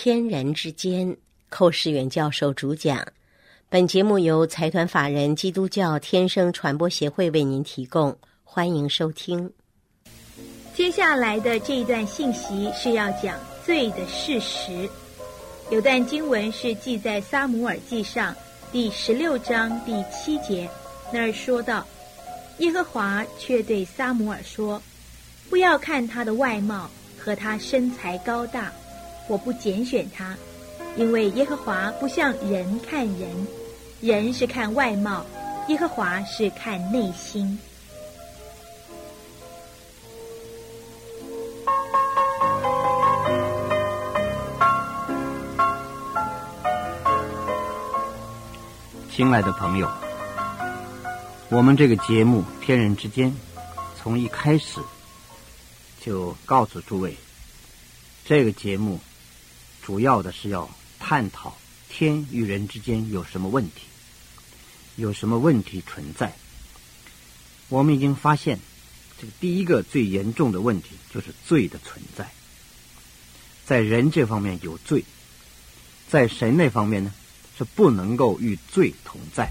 天人之间，寇世远教授主讲。本节目由财团法人基督教天生传播协会为您提供，欢迎收听。接下来的这一段信息是要讲罪的事实。有段经文是记在撒姆耳记上第十六章第七节，那儿说道：“耶和华却对撒姆耳说，不要看他的外貌和他身材高大。”我不拣选他，因为耶和华不像人看人，人是看外貌，耶和华是看内心。亲爱的朋友，我们这个节目《天人之间》，从一开始就告诉诸位，这个节目。主要的是要探讨天与人之间有什么问题，有什么问题存在。我们已经发现，这个第一个最严重的问题就是罪的存在。在人这方面有罪，在神那方面呢是不能够与罪同在。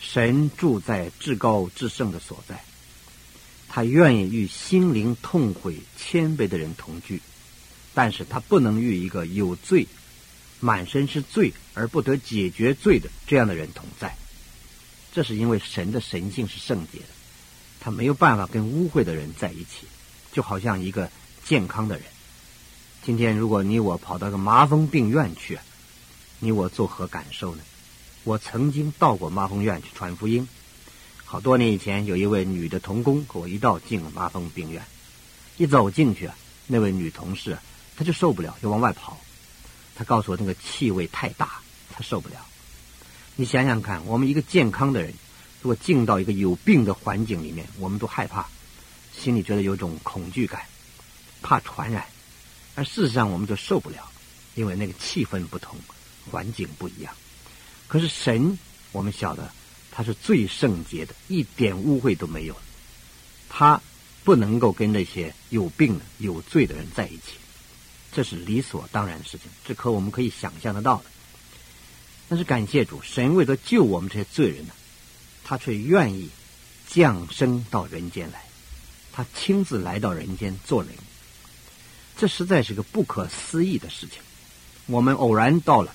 神住在至高至圣的所在，他愿意与心灵痛悔、谦卑的人同居。但是他不能与一个有罪、满身是罪而不得解决罪的这样的人同在，这是因为神的神性是圣洁的，他没有办法跟污秽的人在一起，就好像一个健康的人。今天如果你我跑到个麻风病院去，你我作何感受呢？我曾经到过麻风院去传福音，好多年以前，有一位女的童工和我一道进了麻风病院，一走进去，那位女同事。他就受不了，就往外跑。他告诉我，那个气味太大，他受不了。你想想看，我们一个健康的人，如果进到一个有病的环境里面，我们都害怕，心里觉得有种恐惧感，怕传染。而事实上，我们就受不了，因为那个气氛不同，环境不一样。可是神，我们晓得他是最圣洁的，一点污秽都没有。他不能够跟那些有病的、有罪的人在一起。这是理所当然的事情，这可我们可以想象得到的。但是感谢主，神为了救我们这些罪人呢，他却愿意降生到人间来，他亲自来到人间做人，这实在是个不可思议的事情。我们偶然到了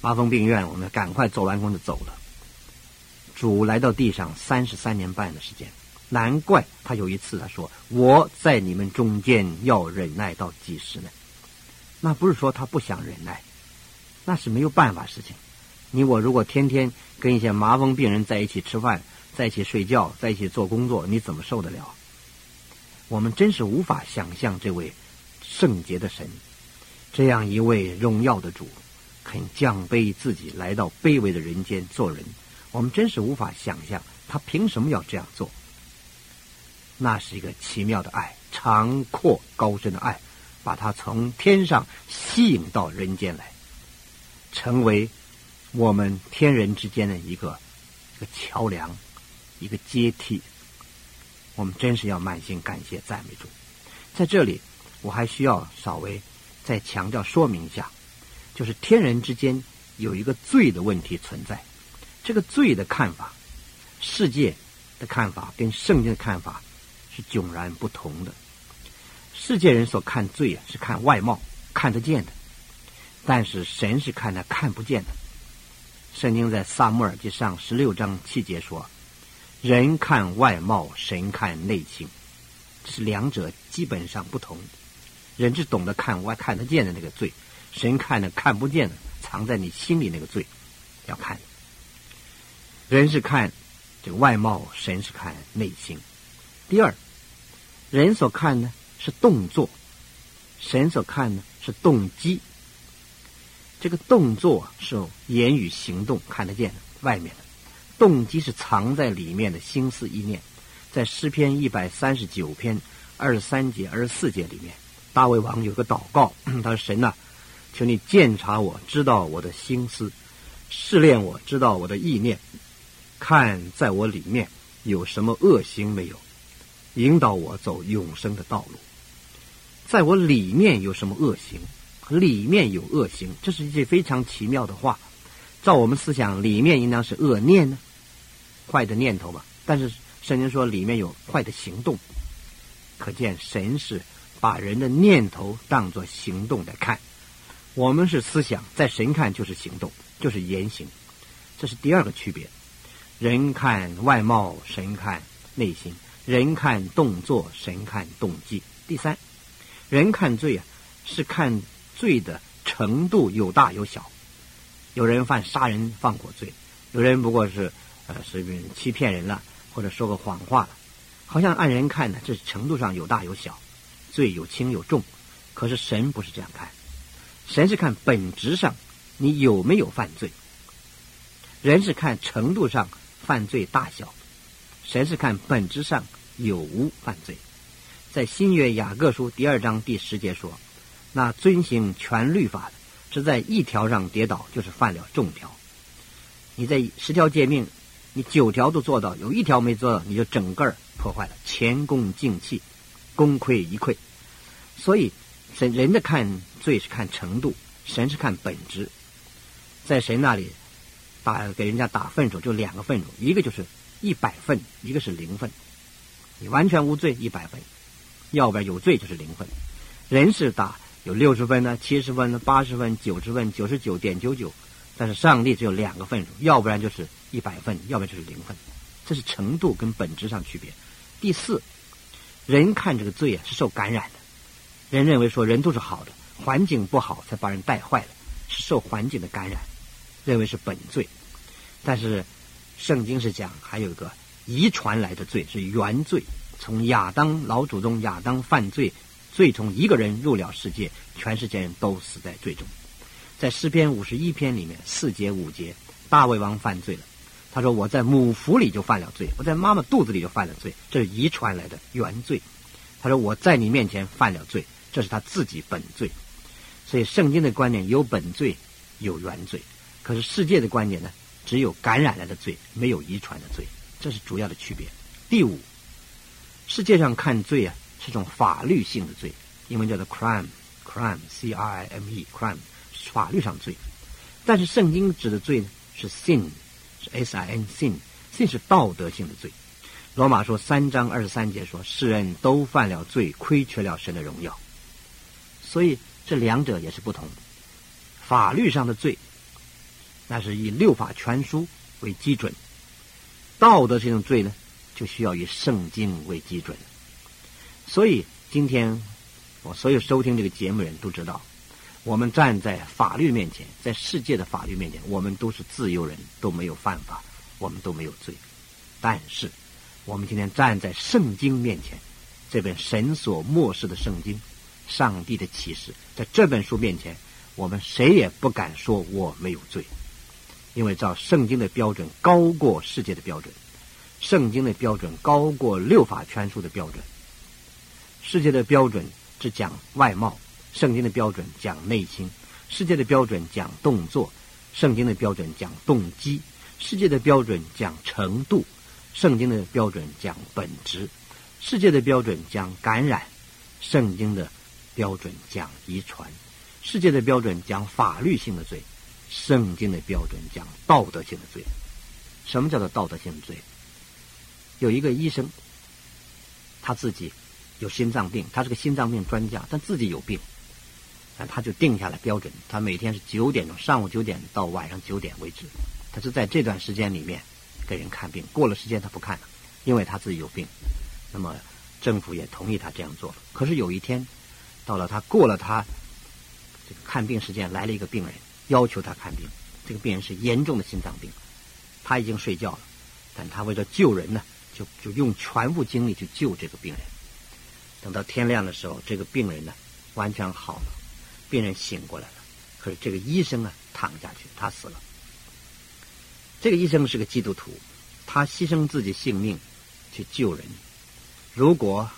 麻风病院，我们赶快做完工就走了。主来到地上三十三年半的时间，难怪他有一次他说：“我在你们中间要忍耐到几时呢？”那不是说他不想忍耐，那是没有办法事情。你我如果天天跟一些麻风病人在一起吃饭，在一起睡觉，在一起做工作，你怎么受得了？我们真是无法想象这位圣洁的神，这样一位荣耀的主，肯降卑自己来到卑微的人间做人。我们真是无法想象他凭什么要这样做。那是一个奇妙的爱，长阔高深的爱。把他从天上吸引到人间来，成为我们天人之间的一个一个桥梁，一个阶梯。我们真是要满心感谢赞美主。在这里，我还需要稍微再强调说明一下，就是天人之间有一个罪的问题存在。这个罪的看法，世界的看法跟圣经的看法是迥然不同的。世界人所看罪啊，是看外貌，看得见的；但是神是看他看不见的。圣经在萨母尔记上十六章七节说：“人看外貌，神看内心。”这是两者基本上不同。人是懂得看外看得见的那个罪，神看的看不见的，藏在你心里那个罪，要看。人是看这个外貌，神是看内心。第二，人所看呢？是动作，神所看呢是动机。这个动作是言语行动看得见的，外面的动机是藏在里面的心思意念。在诗篇一百三十九篇二十三节、二十四节里面，大卫王有个祷告，他说：“神呐，求你鉴察我，知道我的心思，试炼我知道我的意念，看在我里面有什么恶行没有，引导我走永生的道路。”在我里面有什么恶行，里面有恶行，这是一句非常奇妙的话。照我们思想，里面应当是恶念呢，坏的念头吧。但是圣经说里面有坏的行动，可见神是把人的念头当作行动来看。我们是思想，在神看就是行动，就是言行。这是第二个区别。人看外貌，神看内心；人看动作，神看动机。第三，人看罪啊，是看罪的程度有大有小。有人犯杀人放火罪，有人不过是呃随便欺骗人了，或者说个谎话了，好像按人看呢，这程度上有大有小，罪有轻有重。可是神不是这样看，神是看本质上你有没有犯罪。人是看程度上。犯罪大小，神是看本质上有无犯罪。在新约雅各书第二章第十节说：“那遵行全律法的，是在一条上跌倒，就是犯了众条。你在十条诫命，你九条都做到，有一条没做到，你就整个破坏了，前功尽弃，功亏一篑。所以，神人的看罪是看程度，神是看本质，在神那里。”打给人家打分数就两个分数，一个就是一百分，一个是零分。你完全无罪一百分，要不然有罪就是零分。人是打有六十分呢、七十分呢、八十分、九十分、九十九点九九，但是上帝只有两个分数，要不然就是一百分，要不然就是零分。这是程度跟本质上区别。第四，人看这个罪啊是受感染的，人认为说人都是好的，环境不好才把人带坏了，是受环境的感染。认为是本罪，但是圣经是讲还有一个遗传来的罪是原罪，从亚当老祖宗亚当犯罪，罪从一个人入了世界，全世界人都死在罪中。在诗篇五十一篇里面四节五节，大卫王犯罪了，他说我在母腹里就犯了罪，我在妈妈肚子里就犯了罪，这是遗传来的原罪。他说我在你面前犯了罪，这是他自己本罪。所以圣经的观点有本罪，有原罪。可是世界的观点呢，只有感染来的罪，没有遗传的罪，这是主要的区别。第五，世界上看罪啊是种法律性的罪，英文叫做 crime，crime，c r i m e，crime 是法律上罪。但是圣经指的罪呢是 sin，是 s i n，sin，sin 是道德性的罪。罗马说三章二十三节说世人都犯了罪，亏缺了神的荣耀。所以这两者也是不同，法律上的罪。那是以六法全书为基准，道德性的罪呢，就需要以圣经为基准。所以今天我所有收听这个节目人都知道，我们站在法律面前，在世界的法律面前，我们都是自由人，都没有犯法，我们都没有罪。但是我们今天站在圣经面前，这本神所漠视的圣经，上帝的启示，在这本书面前，我们谁也不敢说我没有罪。因为照圣经的标准高过世界的标准，圣经的标准高过六法全书的标准。世界的标准只讲外貌，圣经的标准讲内心；世界的标准讲动作，圣经的标准讲动机；世界的标准讲程度，圣经的标准讲本质；世界的标准讲感染，圣经的标准讲遗传；世界的标准讲法律性的罪。圣经的标准讲道德性的罪，什么叫做道德性的罪？有一个医生，他自己有心脏病，他是个心脏病专家，但自己有病，啊，他就定下来标准，他每天是九点钟，上午九点到晚上九点为止，他是在这段时间里面给人看病，过了时间他不看了，因为他自己有病。那么政府也同意他这样做。可是有一天，到了他过了他这个看病时间，来了一个病人。要求他看病，这个病人是严重的心脏病，他已经睡觉了，但他为了救人呢，就就用全部精力去救这个病人。等到天亮的时候，这个病人呢完全好了，病人醒过来了，可是这个医生啊躺下去，他死了。这个医生是个基督徒，他牺牲自己性命去救人。如果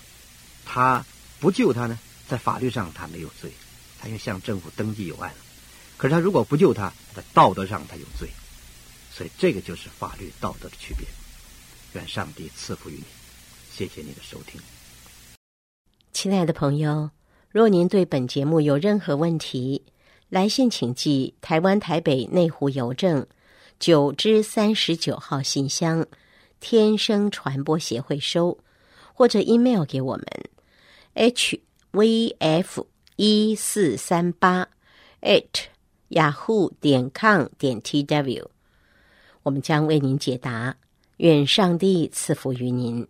他不救他呢，在法律上他没有罪，他又向政府登记有案了。可是他如果不救他，在道德上他有罪，所以这个就是法律道德的区别。愿上帝赐福于你，谢谢你的收听。亲爱的朋友，若您对本节目有任何问题，来信请寄台湾台北内湖邮政九之三十九号信箱，天生传播协会收，或者 email 给我们 h v f 一四三八 at yahoo 点 com 点 t w，我们将为您解答。愿上帝赐福于您。